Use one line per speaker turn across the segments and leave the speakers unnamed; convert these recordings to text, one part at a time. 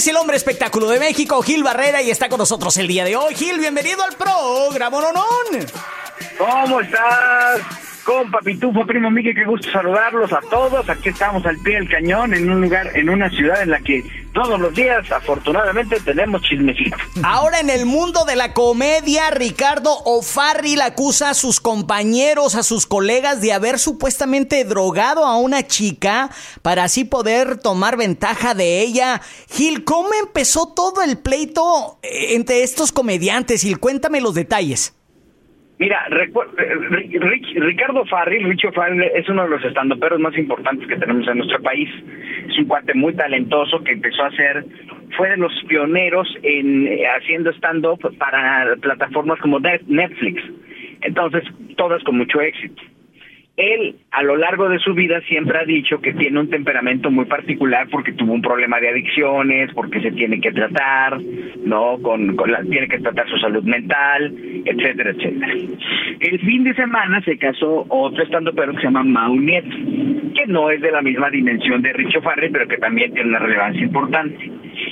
Es el hombre espectáculo de México, Gil Barrera, y está con nosotros el día de hoy. Gil, bienvenido al programa Nonón.
¿Cómo estás? Compa Pitufo, primo Miguel, qué gusto saludarlos a todos. Aquí estamos al pie del cañón, en un lugar, en una ciudad en la que todos los días, afortunadamente, tenemos chismecito.
Ahora en el mundo de la comedia, Ricardo O'Farrill acusa a sus compañeros, a sus colegas de haber supuestamente drogado a una chica para así poder tomar ventaja de ella. Gil, ¿cómo empezó todo el pleito eh, entre estos comediantes? Gil, cuéntame los detalles.
Mira, Ricardo Farril, Richo Farril es uno de los estandoperos más importantes que tenemos en nuestro país. Es un cuate muy talentoso que empezó a hacer, fue de los pioneros en eh, haciendo stand-up para plataformas como Netflix. Entonces, todas con mucho éxito él a lo largo de su vida siempre ha dicho que tiene un temperamento muy particular porque tuvo un problema de adicciones, porque se tiene que tratar, ¿no? Con, la, tiene que tratar su salud mental, etcétera, etcétera. El fin de semana se casó otro estando pero que se llama Mau Nieto, que no es de la misma dimensión de Richo Farrell, pero que también tiene una relevancia importante.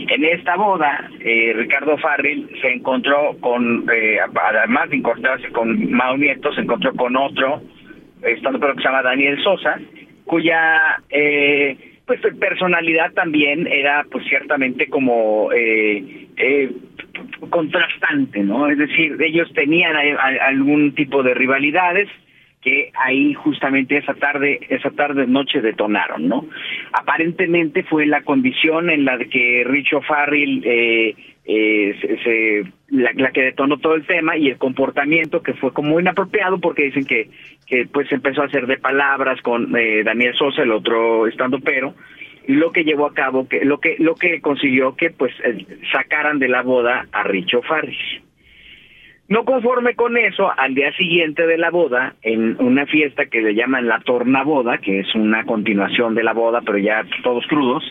En esta boda, eh, Ricardo Farrell se encontró con, eh, además de encontrarse con Mau Nieto, se encontró con otro estando que se llama Daniel Sosa, cuya eh, pues personalidad también era pues ciertamente como eh, eh, contrastante, ¿no? Es decir, ellos tenían algún tipo de rivalidades que ahí justamente esa tarde, esa tarde noche detonaron, ¿no? Aparentemente fue la condición en la que Richo Farrell eh, eh, se, la, que detonó todo el tema y el comportamiento que fue como inapropiado porque dicen que, que pues empezó a hacer de palabras con eh, Daniel Sosa, el otro estando pero, lo que llevó a cabo, que lo que lo que consiguió que pues eh, sacaran de la boda a Richo Farris. No conforme con eso, al día siguiente de la boda, en una fiesta que le llaman la tornaboda, que es una continuación de la boda, pero ya todos crudos,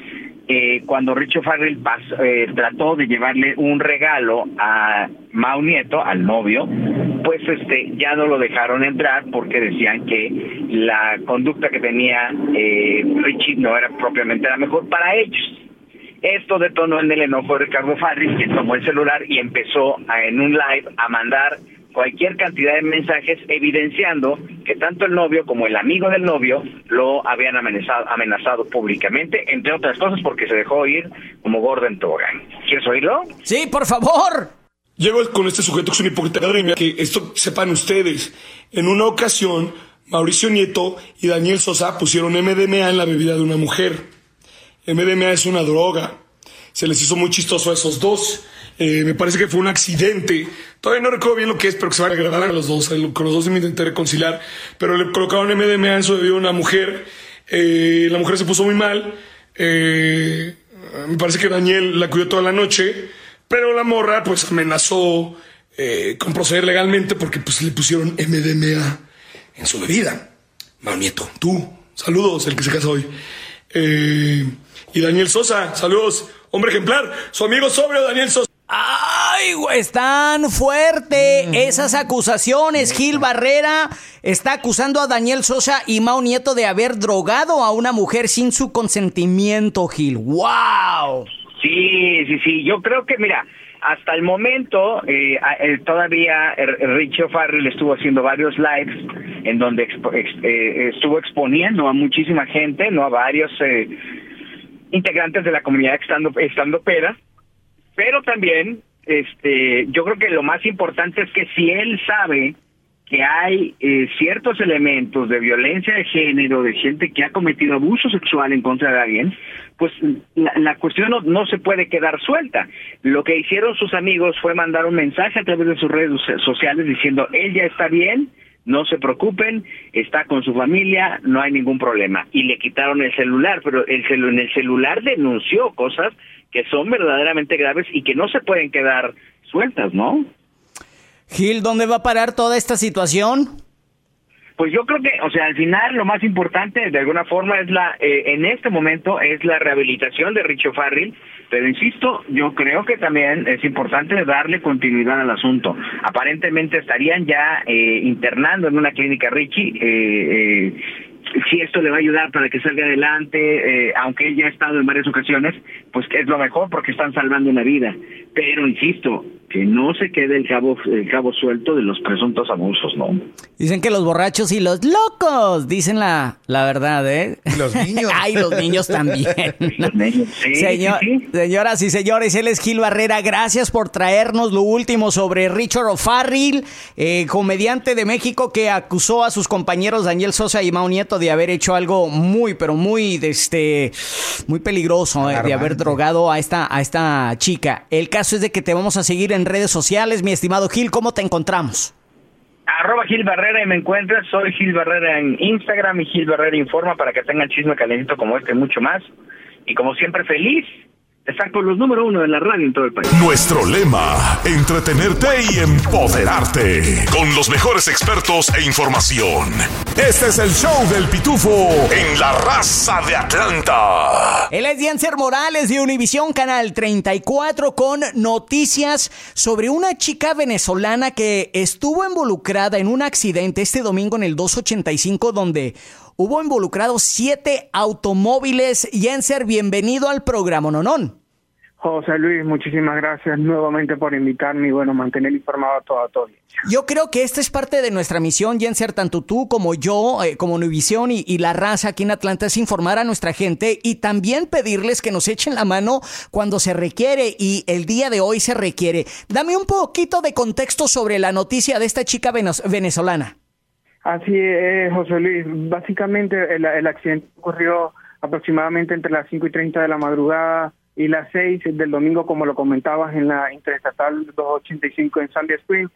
eh, cuando Richo Farrell eh, trató de llevarle un regalo a Mau Nieto, al novio, pues este ya no lo dejaron entrar porque decían que la conducta que tenía eh, Richie no era propiamente la mejor para ellos. Esto detonó en el enojo de Ricardo Farrell, que tomó el celular y empezó en un live a mandar cualquier cantidad de mensajes evidenciando que tanto el novio como el amigo del novio lo habían amenazado, amenazado públicamente, entre otras cosas porque se dejó ir como Gordon Togan. ¿Quieres oírlo?
Sí, por favor.
Llego con este sujeto que es un hipócrita, que esto sepan ustedes. En una ocasión, Mauricio Nieto y Daniel Sosa pusieron MDMA en la bebida de una mujer. MDMA es una droga. Se les hizo muy chistoso a esos dos. Eh, me parece que fue un accidente. Todavía no recuerdo bien lo que es, pero que se van a agradar a los dos. Con los dos me intenté reconciliar. Pero le colocaron MDMA en su bebida a una mujer. Eh, la mujer se puso muy mal. Eh, me parece que Daniel la cuidó toda la noche. Pero la morra, pues, amenazó con proceder legalmente porque pues, le pusieron MDMA en su bebida. Mal Nieto, tú, saludos, el que se casa hoy. Y Daniel Sosa, saludos, hombre ejemplar, su amigo sobrio Daniel Sosa.
¡Ay, güey! Están fuerte esas acusaciones. Gil Barrera está acusando a Daniel Sosa y Mao Nieto de haber drogado a una mujer sin su consentimiento, Gil. ¡Wow!
Sí, sí, sí. Yo creo que, mira, hasta el momento, eh, eh, todavía Richie O'Farrell estuvo haciendo varios lives en donde eh, estuvo exponiendo a muchísima gente, no a varios integrantes de la comunidad estando, estando pera, pero también este, yo creo que lo más importante es que si él sabe que hay eh, ciertos elementos de violencia de género, de gente que ha cometido abuso sexual en contra de alguien, pues la, cuestión no, se puede quedar suelta. Lo que hicieron sus amigos fue mandar un mensaje a través de sus redes sociales diciendo, él ya está bien, no se preocupen, está con su familia, no hay ningún problema. Y le quitaron el celular, pero el en el celular denunció cosas que son verdaderamente graves y que no se pueden quedar sueltas, ¿no?
Gil, ¿dónde va a parar toda esta situación?
Pues yo creo que, o sea, al final lo más importante, de alguna forma, es la, eh, en este momento, es la rehabilitación de Richo Farrell, pero insisto, yo creo que también es importante darle continuidad al asunto. Aparentemente estarían ya eh, internando en una clínica Richie, eh, eh si esto le va a ayudar para que salga adelante, eh, aunque él ya ha estado en varias ocasiones, pues que es lo mejor porque están salvando una vida. Pero insisto, que no se quede el cabo, el cabo suelto de los presuntos abusos, ¿no?
Dicen que los borrachos y los locos dicen la, la verdad, ¿eh?
los niños.
Ay, los niños también. Señor, Señoras y señores, él es Gil Barrera. Gracias por traernos lo último sobre Richard O'Farrill, eh, comediante de México que acusó a sus compañeros Daniel Sosa y Mao Nieto de haber hecho algo muy, pero muy, este, muy peligroso, eh, de haber drogado a esta, a esta chica. El caso es de que te vamos a seguir en redes sociales, mi estimado Gil. ¿Cómo te encontramos?
Arroba Gil Barrera y me encuentras. Soy Gil Barrera en Instagram y Gil Barrera Informa para que tengan chisme calentito como este y mucho más. Y como siempre, feliz están con los número uno de la radio en todo el país.
Nuestro lema, entretenerte y empoderarte. Con los mejores expertos e información. Este es el show del pitufo en la raza de Atlanta.
Él es Diancer Morales de Univisión Canal 34 con noticias sobre una chica venezolana que estuvo involucrada en un accidente este domingo en el 285 donde hubo involucrados siete automóviles. Jenser, bienvenido al programa Nonón.
José Luis, muchísimas gracias nuevamente por invitarme y bueno, mantener informado a toda tu
Yo creo que esta es parte de nuestra misión, Jenser, tanto tú como yo, eh, como Univisión y, y, la raza aquí en Atlanta, es informar a nuestra gente y también pedirles que nos echen la mano cuando se requiere y el día de hoy se requiere. Dame un poquito de contexto sobre la noticia de esta chica venezolana.
Así es, José Luis. Básicamente el, accidente ocurrió aproximadamente entre las 5 y 30 de la madrugada y las 6 del domingo, como lo comentabas en la Interestatal 285 en Sandy Spring.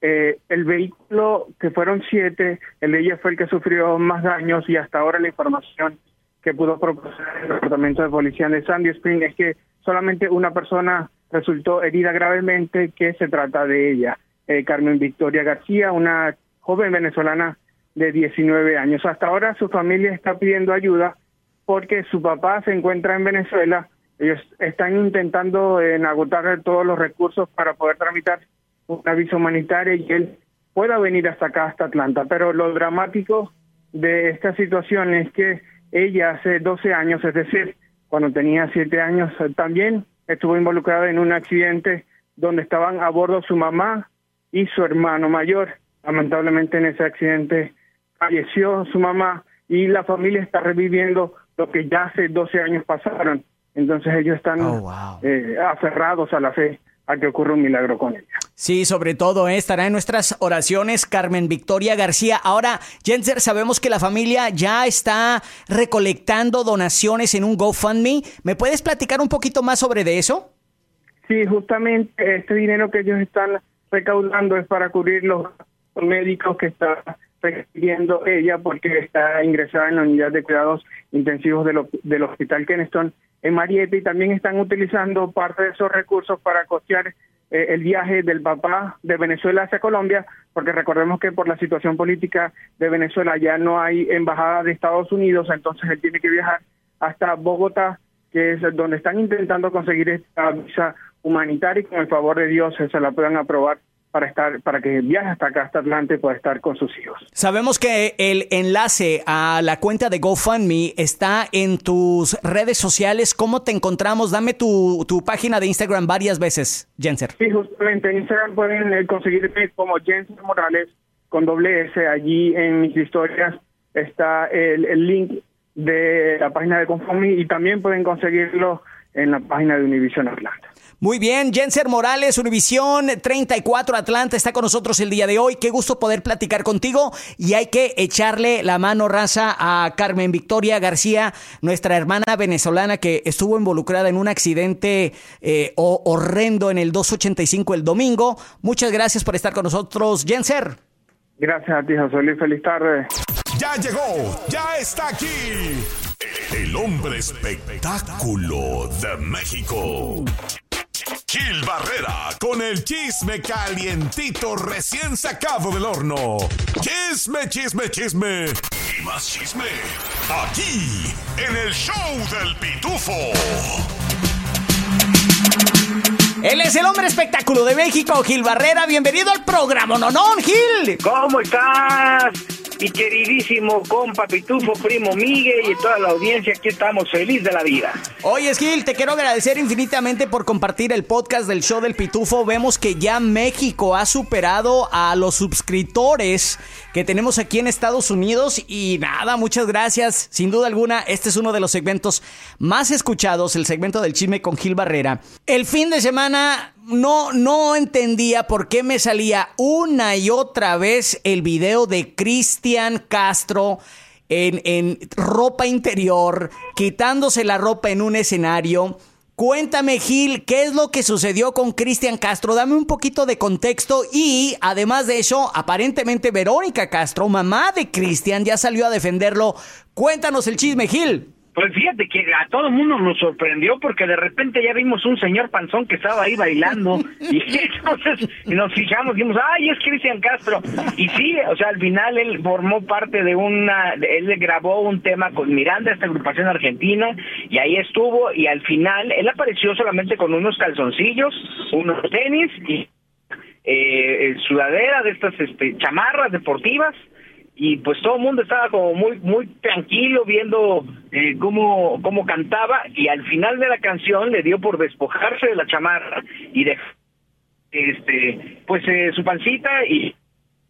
Eh, el vehículo, que fueron siete, el de ella fue el que sufrió más daños y hasta ahora la información que pudo proporcionar el Departamento de Policía de Sandy Spring es que solamente una persona resultó herida gravemente, que se trata de ella, eh, Carmen Victoria García, una joven venezolana de 19 años. Hasta ahora su familia está pidiendo ayuda porque su papá se encuentra en Venezuela. Ellos están intentando en agotar todos los recursos para poder tramitar una visa humanitaria y él pueda venir hasta acá, hasta Atlanta. Pero lo dramático de esta situación es que ella hace 12 años, es decir, cuando tenía 7 años, también estuvo involucrada en un accidente donde estaban a bordo su mamá y su hermano mayor. Lamentablemente en ese accidente falleció su mamá y la familia está reviviendo lo que ya hace 12 años pasaron. Entonces ellos están oh, eh, aferrados a la fe a que ocurra un milagro con ella.
Sí, sobre todo eh, estará en nuestras oraciones Carmen Victoria García. Ahora, Jenser, sabemos que la familia ya está recolectando donaciones en un GoFundMe. ¿Me puedes platicar un poquito más sobre de eso?
Sí, justamente este dinero que ellos están recaudando es para cubrir los médicos que está recibiendo ella porque está ingresada en la unidad de cuidados intensivos del Hospital Keneston en Marietta y también están utilizando parte de esos recursos para costear eh, el viaje del papá de Venezuela hacia Colombia, porque recordemos que por la situación política de Venezuela ya no hay embajada de Estados Unidos, entonces él tiene que viajar hasta Bogotá, que es donde están intentando conseguir esta visa humanitaria y con el favor de Dios se la puedan aprobar para estar para que viaje hasta acá hasta Atlanta y pueda estar con sus hijos.
Sabemos que el enlace a la cuenta de GoFundMe está en tus redes sociales. ¿Cómo te encontramos? Dame tu, tu página de Instagram varias veces, Jenser.
Sí, justamente en Instagram pueden eh, conseguirme como Jenser Morales con doble S. Allí en mis historias está el, el link de la página de GoFundMe y también pueden conseguirlo en la página de Univision Atlanta.
Muy bien, Jenser Morales, Univisión 34 Atlanta está con nosotros el día de hoy. Qué gusto poder platicar contigo y hay que echarle la mano raza a Carmen Victoria García, nuestra hermana venezolana que estuvo involucrada en un accidente eh, horrendo en el 285 el domingo. Muchas gracias por estar con nosotros, Jenser.
Gracias a ti, José Luis. Feliz tarde.
Ya llegó, ya está aquí. El hombre espectáculo de México. Gil Barrera con el chisme calientito recién sacado del horno. Chisme, chisme, chisme. Y más chisme. Aquí, en el show del pitufo.
Él es el hombre espectáculo de México, Gil Barrera. Bienvenido al programa, ¿no, no, Gil?
¿Cómo estás? Mi queridísimo compa Pitufo, primo Miguel y toda la audiencia, aquí estamos feliz de la vida.
Oye, Gil, te quiero agradecer infinitamente por compartir el podcast del show del Pitufo. Vemos que ya México ha superado a los suscriptores que tenemos aquí en Estados Unidos y nada, muchas gracias. Sin duda alguna, este es uno de los segmentos más escuchados, el segmento del chisme con Gil Barrera. El fin de semana no, no entendía por qué me salía una y otra vez el video de Cristian Castro en, en ropa interior, quitándose la ropa en un escenario. Cuéntame, Gil, ¿qué es lo que sucedió con Cristian Castro? Dame un poquito de contexto y, además de eso, aparentemente Verónica Castro, mamá de Cristian, ya salió a defenderlo. Cuéntanos el chisme, Gil.
Pues fíjate que a todo el mundo nos sorprendió porque de repente ya vimos un señor panzón que estaba ahí bailando y entonces nos fijamos y dijimos, ay, es Cristian Castro. Y sí, o sea, al final él formó parte de una, él grabó un tema con Miranda, esta agrupación argentina, y ahí estuvo y al final él apareció solamente con unos calzoncillos, unos tenis y eh, sudadera de estas este, chamarras deportivas y pues todo el mundo estaba como muy muy tranquilo viendo eh, cómo cómo cantaba y al final de la canción le dio por despojarse de la chamarra y de este pues eh, su pancita y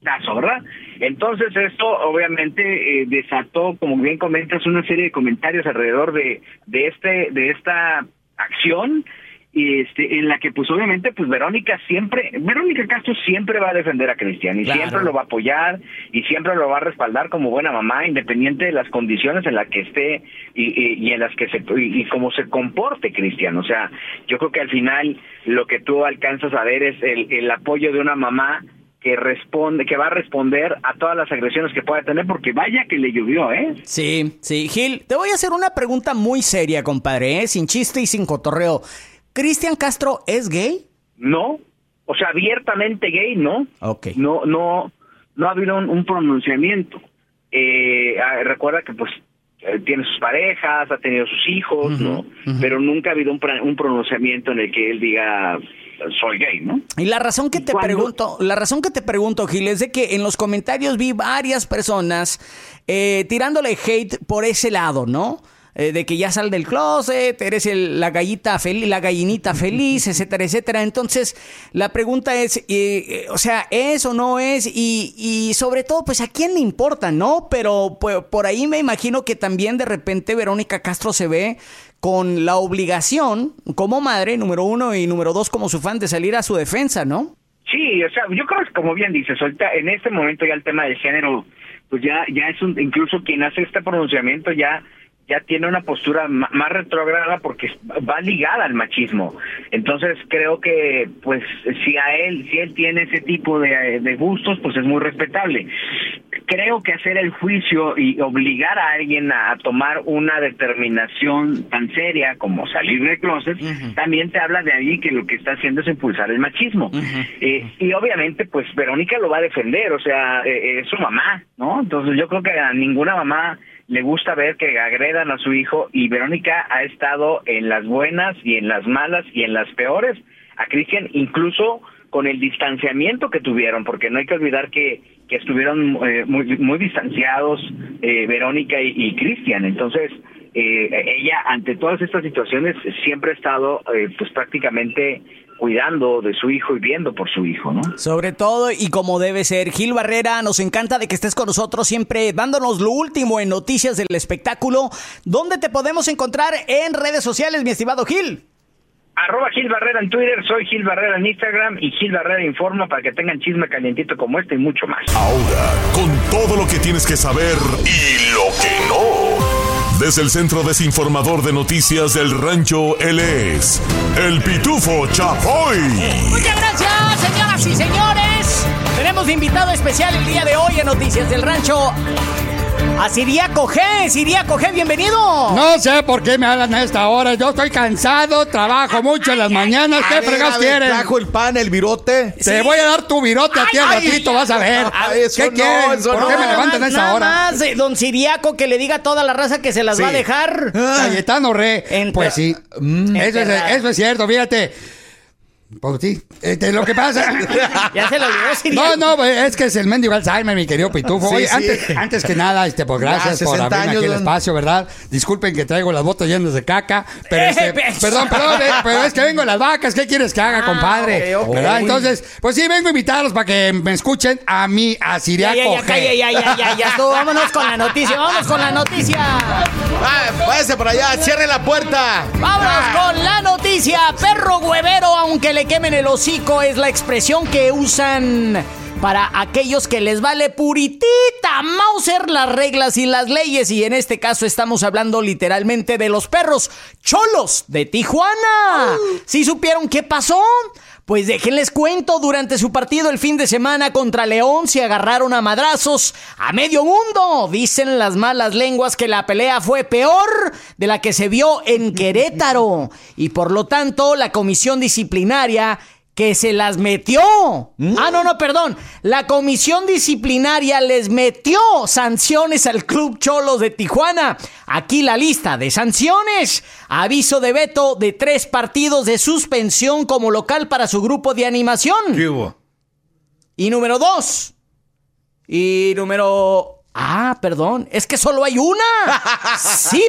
tazo, ¿verdad? Entonces esto obviamente eh, desató, como bien comentas, una serie de comentarios alrededor de de este de esta acción este, en la que pues obviamente pues Verónica siempre, Verónica Castro siempre va a defender a Cristian y siempre lo va a apoyar y siempre lo va a respaldar como buena mamá, independiente de las condiciones en las que esté y, y, en las que se y, cómo se comporte Cristian. O sea, yo creo que al final lo que tú alcanzas a ver es el, el apoyo de una mamá que responde, que va a responder a todas las agresiones que pueda tener, porque vaya que le llovió, ¿eh?
Sí, sí. Gil, te voy a hacer una pregunta muy seria, compadre, ¿eh? sin chiste y sin cotorreo. ¿Cristian Castro es gay?
No, o sea, abiertamente gay, ¿no?
Ok.
No, no, no ha habido un, pronunciamiento. Eh, ah, recuerda que pues eh, tiene sus parejas, ha tenido sus hijos, ¿no? Pero nunca ha habido un, pronunciamiento en el que él diga soy gay, ¿no?
Y la razón que te pregunto, la razón que te pregunto, Gil, es de que en los comentarios vi varias personas eh, tirándole hate por ese lado, ¿no? Eh, de que ya sal del closet, eres la gallita feliz, la gallinita feliz, etcétera, etcétera. Entonces, la pregunta es, eh, eh, o sea, ¿es o no es? Y, y sobre todo, pues a quién le importa, ¿no? Pero pues, por ahí me imagino que también de repente Verónica Castro se ve con la obligación como madre, número uno, y número dos, como su fan, de salir a su defensa, ¿no?
Sí, o sea, yo creo que como bien dices, ahorita en este momento ya el tema del género, pues ya, ya es un, incluso quien hace este pronunciamiento ya ya tiene una postura más retrógrada porque va ligada al machismo. Entonces creo que pues si a él si él tiene ese tipo de, de, gustos pues es muy respetable. Creo que hacer el juicio y obligar a alguien a, tomar una determinación tan seria como salir de closet también te habla de ahí que lo que está haciendo es impulsar el machismo. eh, y obviamente pues Verónica lo va a defender, o sea, eh, es su mamá, ¿no? Entonces yo creo que a ninguna mamá le gusta ver que agredan a su hijo y Verónica ha estado en las buenas y en las malas y en las peores a Cristian incluso con el distanciamiento que tuvieron, porque no hay que olvidar que, que estuvieron eh, muy, muy distanciados eh, Verónica y, Cristian. Entonces, eh, ella ante todas estas situaciones siempre ha estado pues prácticamente cuidando de su hijo y viendo por su hijo, ¿no?
Sobre todo y como debe ser. Gil Barrera, nos encanta de que estés con nosotros siempre dándonos lo último en noticias del espectáculo. ¿Dónde te podemos encontrar en redes sociales, mi estimado Gil?
Arroba Gil Barrera en Twitter, soy Gil Barrera en Instagram y Gil Barrera Informa para que tengan chisme calientito como este y mucho más.
Ahora, con todo lo que tienes que saber y lo que no. Desde el Centro Desinformador de Noticias del Rancho, él es el Pitufo Chapoy.
Muchas gracias, señoras y señores. Tenemos invitado especial el día de hoy en Noticias del Rancho a Siriaco G. Siriaco G, bienvenido.
No sé por qué me hablan a esta hora. Yo estoy cansado, trabajo mucho en las mañanas. ¿Qué fregas quieres?
Trajo el pan, el virote.
Te voy a dar tu virote a ti al ratito, vas a ver. ¿Qué quieren? ¿Por qué me levantan a esa hora?
Eh, don Siriaco, que le diga a toda la raza que se las va a dejar.
Cayetano Re. Pues sí. Mm, eso es cierto, fíjate. Pues sí, este, lo que pasa.
ya se lo olvidó,
No, no, pues, es que es el mendigo Alzheimer, mi querido Pitufo. Oye, Antes, antes, que nada, este, pues gracias por abrirme aquí el espacio, ¿verdad? Disculpen que traigo las botas llenas de caca, pero este, perdón, perdón, eh, pero es que vengo en las vacas, ¿qué quieres que haga, ah, compadre? ¿Verdad? Entonces, pues sí, vengo a invitarlos para que me escuchen a mí, a Siriaco
ya, ya, ya, ya, ya, ya, ya, vámonos con la noticia, vámonos con la noticia.
Ah, váyase por allá, cierre la puerta.
Vámonos con la noticia, perro huevero, aunque le quemen el hocico es la expresión que usan para aquellos que les vale puritita Mauser las reglas y las leyes. Y en este caso estamos hablando literalmente de los perros cholos de Tijuana. ¿Sí supieron qué pasó? Pues déjenles cuento, durante su partido el fin de semana contra León se agarraron a madrazos a medio mundo. Dicen las malas lenguas que la pelea fue peor de la que se vio en Querétaro. Y por lo tanto, la comisión disciplinaria que se las metió. Mm. Ah, no, no, perdón. La comisión disciplinaria les metió sanciones al Club Cholos de Tijuana. Aquí la lista de sanciones. Aviso de veto de tres partidos de suspensión como local para su grupo de animación.
¿Qué hubo?
Y número dos. Y número Ah, perdón, es que solo hay una. Sí,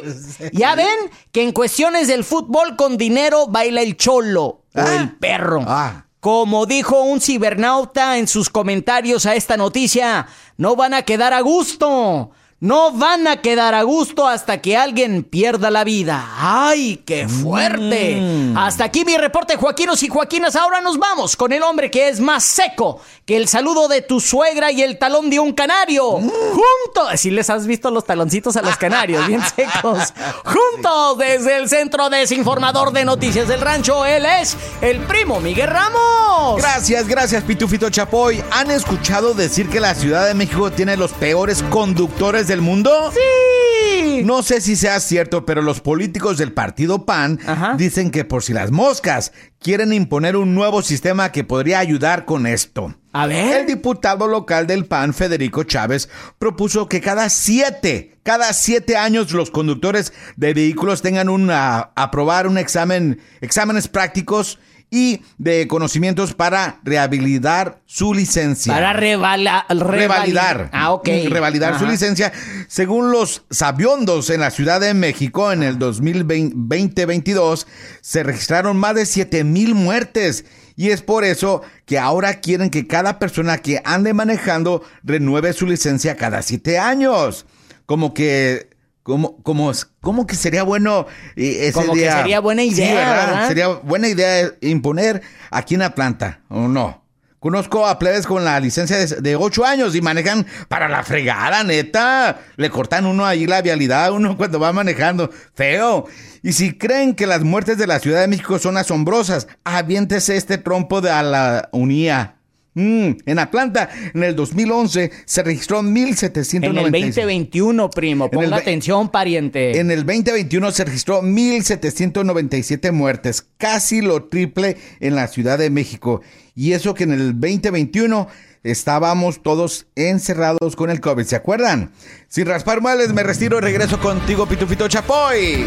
ya ven que en cuestiones del fútbol con dinero baila el cholo o el ah. perro. Ah. Como dijo un cibernauta en sus comentarios a esta noticia, no van a quedar a gusto. No van a quedar a gusto hasta que alguien pierda la vida. ¡Ay, qué fuerte! Mm. Hasta aquí mi reporte, Joaquinos y Joaquinas. Ahora nos vamos con el hombre que es más seco que el saludo de tu suegra y el talón de un canario. Mm. Juntos, si les has visto los taloncitos a los canarios, bien secos. Juntos desde el Centro Desinformador de Noticias del Rancho, él es el primo Miguel Ramos.
Gracias, gracias, Pitufito Chapoy. ¿Han escuchado decir que la Ciudad de México tiene los peores conductores del mundo?
Sí.
No sé si sea cierto, pero los políticos del partido PAN dicen que por si las moscas quieren imponer un nuevo sistema que podría ayudar con esto.
A ver.
El diputado local del PAN, Federico Chávez, propuso que cada siete, cada siete años los conductores de vehículos tengan un, aprobar un examen, exámenes prácticos y de conocimientos para rehabilitar su licencia.
Para revalidar.
Ah, ok. Mm, revalidar su licencia. Según los sabiondos en la Ciudad de México, en el 2020-2022 se registraron más de 7 mil muertes. Y es por eso que ahora quieren que cada persona que ande manejando renueve su licencia cada siete años. Como que ¿Cómo, cómo, cómo que sería bueno eh, ese como
Que sería buena idea,
Sería buena idea imponer aquí en la planta, ¿o no? Conozco a plebes con la licencia de, ocho años y manejan para la fregada, neta. Le cortan uno ahí la vialidad a uno cuando va manejando. Feo. Y si creen que las muertes de la Ciudad de México son asombrosas, aviéntese este trompo de a la unía. Mm, en Atlanta, en el 2011, se registró 1.796. En
el 2021, primo, ponga atención, pariente.
En el 2021 se registró 1.797 muertes, casi lo triple en la Ciudad de México. Y eso que en el 2021 estábamos todos encerrados con el COVID, ¿se acuerdan? Sin raspar males, me retiro y regreso contigo, Pitufito Chapoy.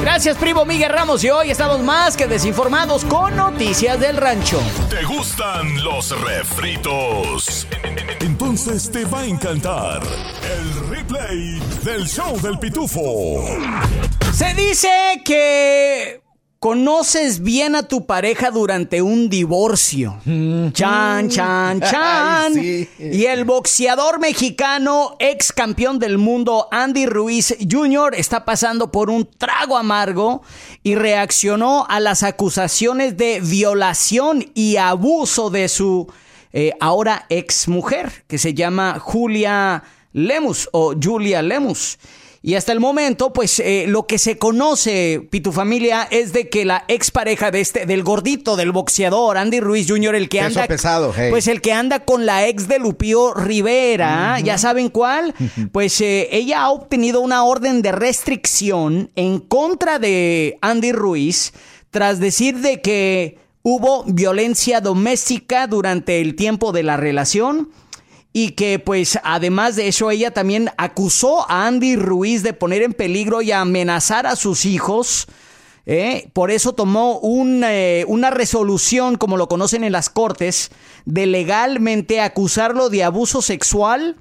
Gracias, primo Miguel Ramos. Y hoy estamos más que desinformados con noticias del rancho.
¿Te gustan los refritos? Entonces te va a encantar el replay del show del pitufo.
Se dice que conoces bien a tu pareja durante un divorcio. Chan, chan, chan. Y el boxeador mexicano, ex campeón del mundo, Andy Ruiz Jr., está pasando por un trago amargo y reaccionó a las acusaciones de violación y abuso de su eh, ahora ex mujer, que se llama Julia Lemus o Julia Lemus. Y hasta el momento, pues eh, lo que se conoce, Pitu Familia, es de que la expareja de este, del gordito, del boxeador, Andy Ruiz Jr., el que anda.
pesado,
Pues el que anda con la ex de Lupío Rivera, ¿ya saben cuál? Pues eh, ella ha obtenido una orden de restricción en contra de Andy Ruiz tras decir de que hubo violencia doméstica durante el tiempo de la relación y que pues además de eso ella también acusó a Andy Ruiz de poner en peligro y amenazar a sus hijos. ¿eh? Por eso tomó eh, una resolución, como lo conocen en las cortes, de legalmente acusarlo de abuso sexual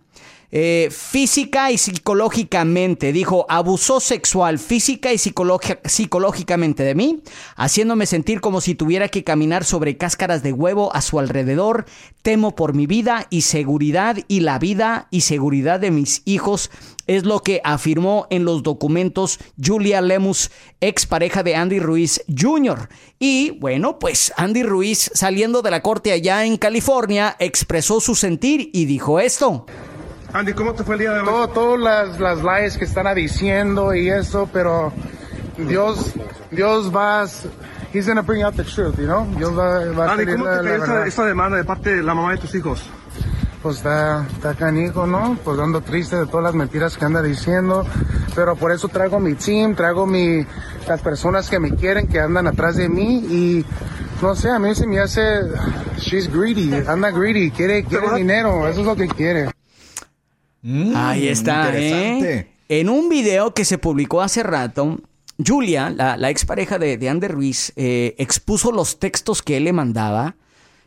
eh, física y psicológicamente. Dijo, abusó sexual, física y psicológicamente de mí, haciéndome sentir como si tuviera que caminar sobre cáscaras de huevo a su alrededor. Temo por mi vida y seguridad y la vida y seguridad de mis hijos. Es lo que afirmó en los documentos Julia Lemus, ex pareja de Andy Ruiz Jr. Y bueno, pues Andy Ruiz, saliendo de la corte allá en California, expresó su sentir y dijo esto.
Andy, ¿cómo te fue el día de hoy? Todo, todas las, las lies que están diciendo y eso, pero Dios, Dios va, He's gonna bring out the truth, you know? Dios va, va Andy, a ¿cómo te esta, esta, demanda de parte de la mamá de tus hijos? Pues está, está canijo, ¿no? Pues dando triste de todas las mentiras que anda diciendo, pero por eso traigo mi team, traigo mi, las personas que me quieren, que andan atrás de mí y no sé, a mí se me hace, she's greedy, anda greedy, quiere, quiere dinero, eso es lo que quiere.
Mm, Ahí está, ¿eh? En un video que se publicó hace rato, Julia, la, la expareja de, de Ander Ruiz, eh, expuso los textos que él le mandaba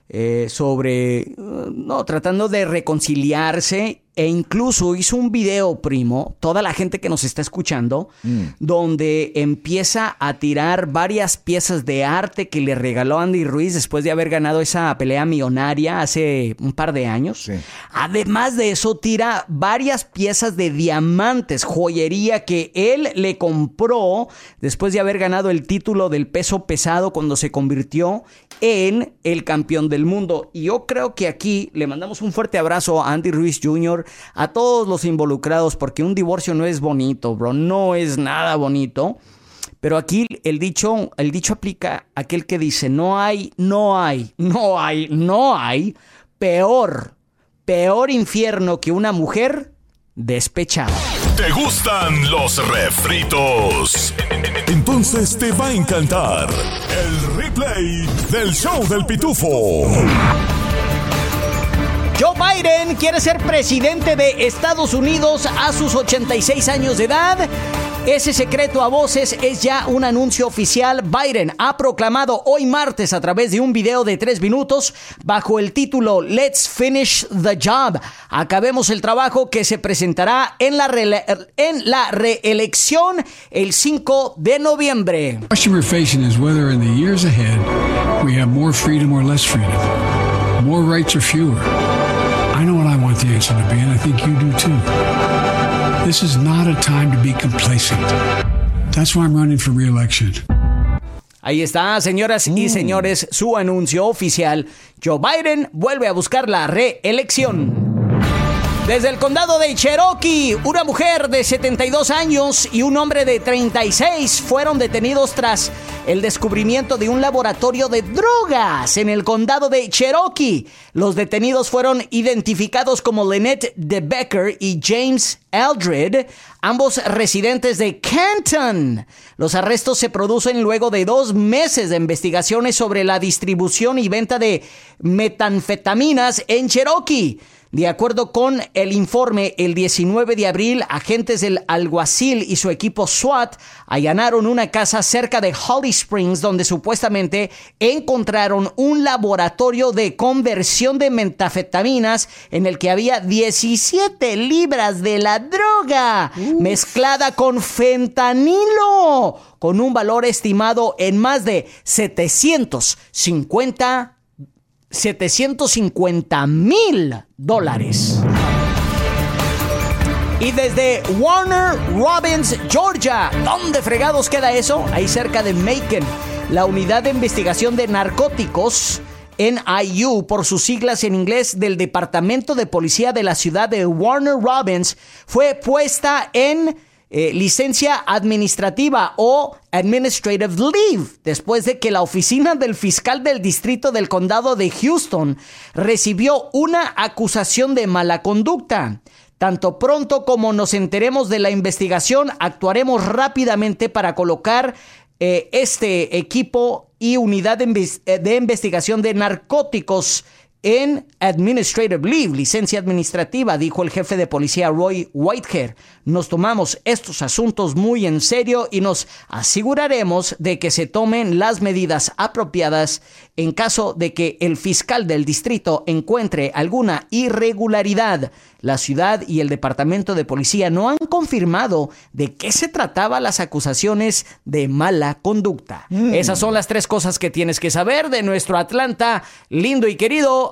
eh, sobre, no, tratando de reconciliarse e incluso hizo un video, primo, toda la gente que nos está escuchando, mm. donde empieza a tirar varias piezas de arte que le regaló Andy Ruiz después de haber ganado esa pelea millonaria hace un par de años. Además de eso, tira varias piezas de diamantes, joyería que él le compró después de haber ganado el título del peso pesado cuando se convirtió en el campeón del mundo. Y yo creo que aquí le mandamos un fuerte abrazo a Andy Ruiz Jr a todos los involucrados, porque un divorcio no es bonito, bro, no es nada bonito. Pero aquí el dicho, el dicho aplica a aquel que dice, no hay, no hay, no hay, no hay peor, peor infierno que una mujer despechada.
¿Te gustan los refritos? Entonces te va a encantar el replay del show del pitufo.
Biden quiere ser presidente de Estados Unidos a sus 86 años de edad. Ese secreto a voces es ya un anuncio oficial. Biden ha proclamado hoy martes a través de un video de tres minutos bajo el título Let's Finish the Job. Acabemos el trabajo que se presentará en la, en la reelección el 5 de noviembre. More rights or fewer. I know what I want the answer to be, and I think you do too. This is not a time to be complacent. That's why I'm running for re-election. Ahí está, señoras y mm. señores, su anuncio oficial. Joe Biden vuelve a buscar la reelección. Desde el condado de Cherokee, una mujer de 72 años y un hombre de 36 fueron detenidos tras el descubrimiento de un laboratorio de drogas en el condado de Cherokee. Los detenidos fueron identificados como Lynette DeBecker y James Eldred, ambos residentes de Canton. Los arrestos se producen luego de dos meses de investigaciones sobre la distribución y venta de metanfetaminas en Cherokee. De acuerdo con el informe, el 19 de abril, agentes del alguacil y su equipo SWAT allanaron una casa cerca de Holly Springs donde supuestamente encontraron un laboratorio de conversión de metafetaminas en el que había 17 libras de la droga mezclada con fentanilo con un valor estimado en más de 750 750 mil dólares. Y desde Warner Robins, Georgia, ¿dónde fregados queda eso? Ahí cerca de Macon, la unidad de investigación de narcóticos NIU por sus siglas en inglés del Departamento de Policía de la ciudad de Warner Robins fue puesta en eh, licencia administrativa o administrative leave después de que la oficina del fiscal del distrito del condado de Houston recibió una acusación de mala conducta. Tanto pronto como nos enteremos de la investigación, actuaremos rápidamente para colocar eh, este equipo y unidad de investigación de narcóticos en Administrative Leave, licencia administrativa, dijo el jefe de policía Roy Whitehair. Nos tomamos estos asuntos muy en serio y nos aseguraremos de que se tomen las medidas apropiadas en caso de que el fiscal del distrito encuentre alguna irregularidad la ciudad y el departamento de policía no han confirmado de qué se trataba las acusaciones de mala conducta. Mm. Esas son las tres cosas que tienes que saber de nuestro Atlanta lindo y querido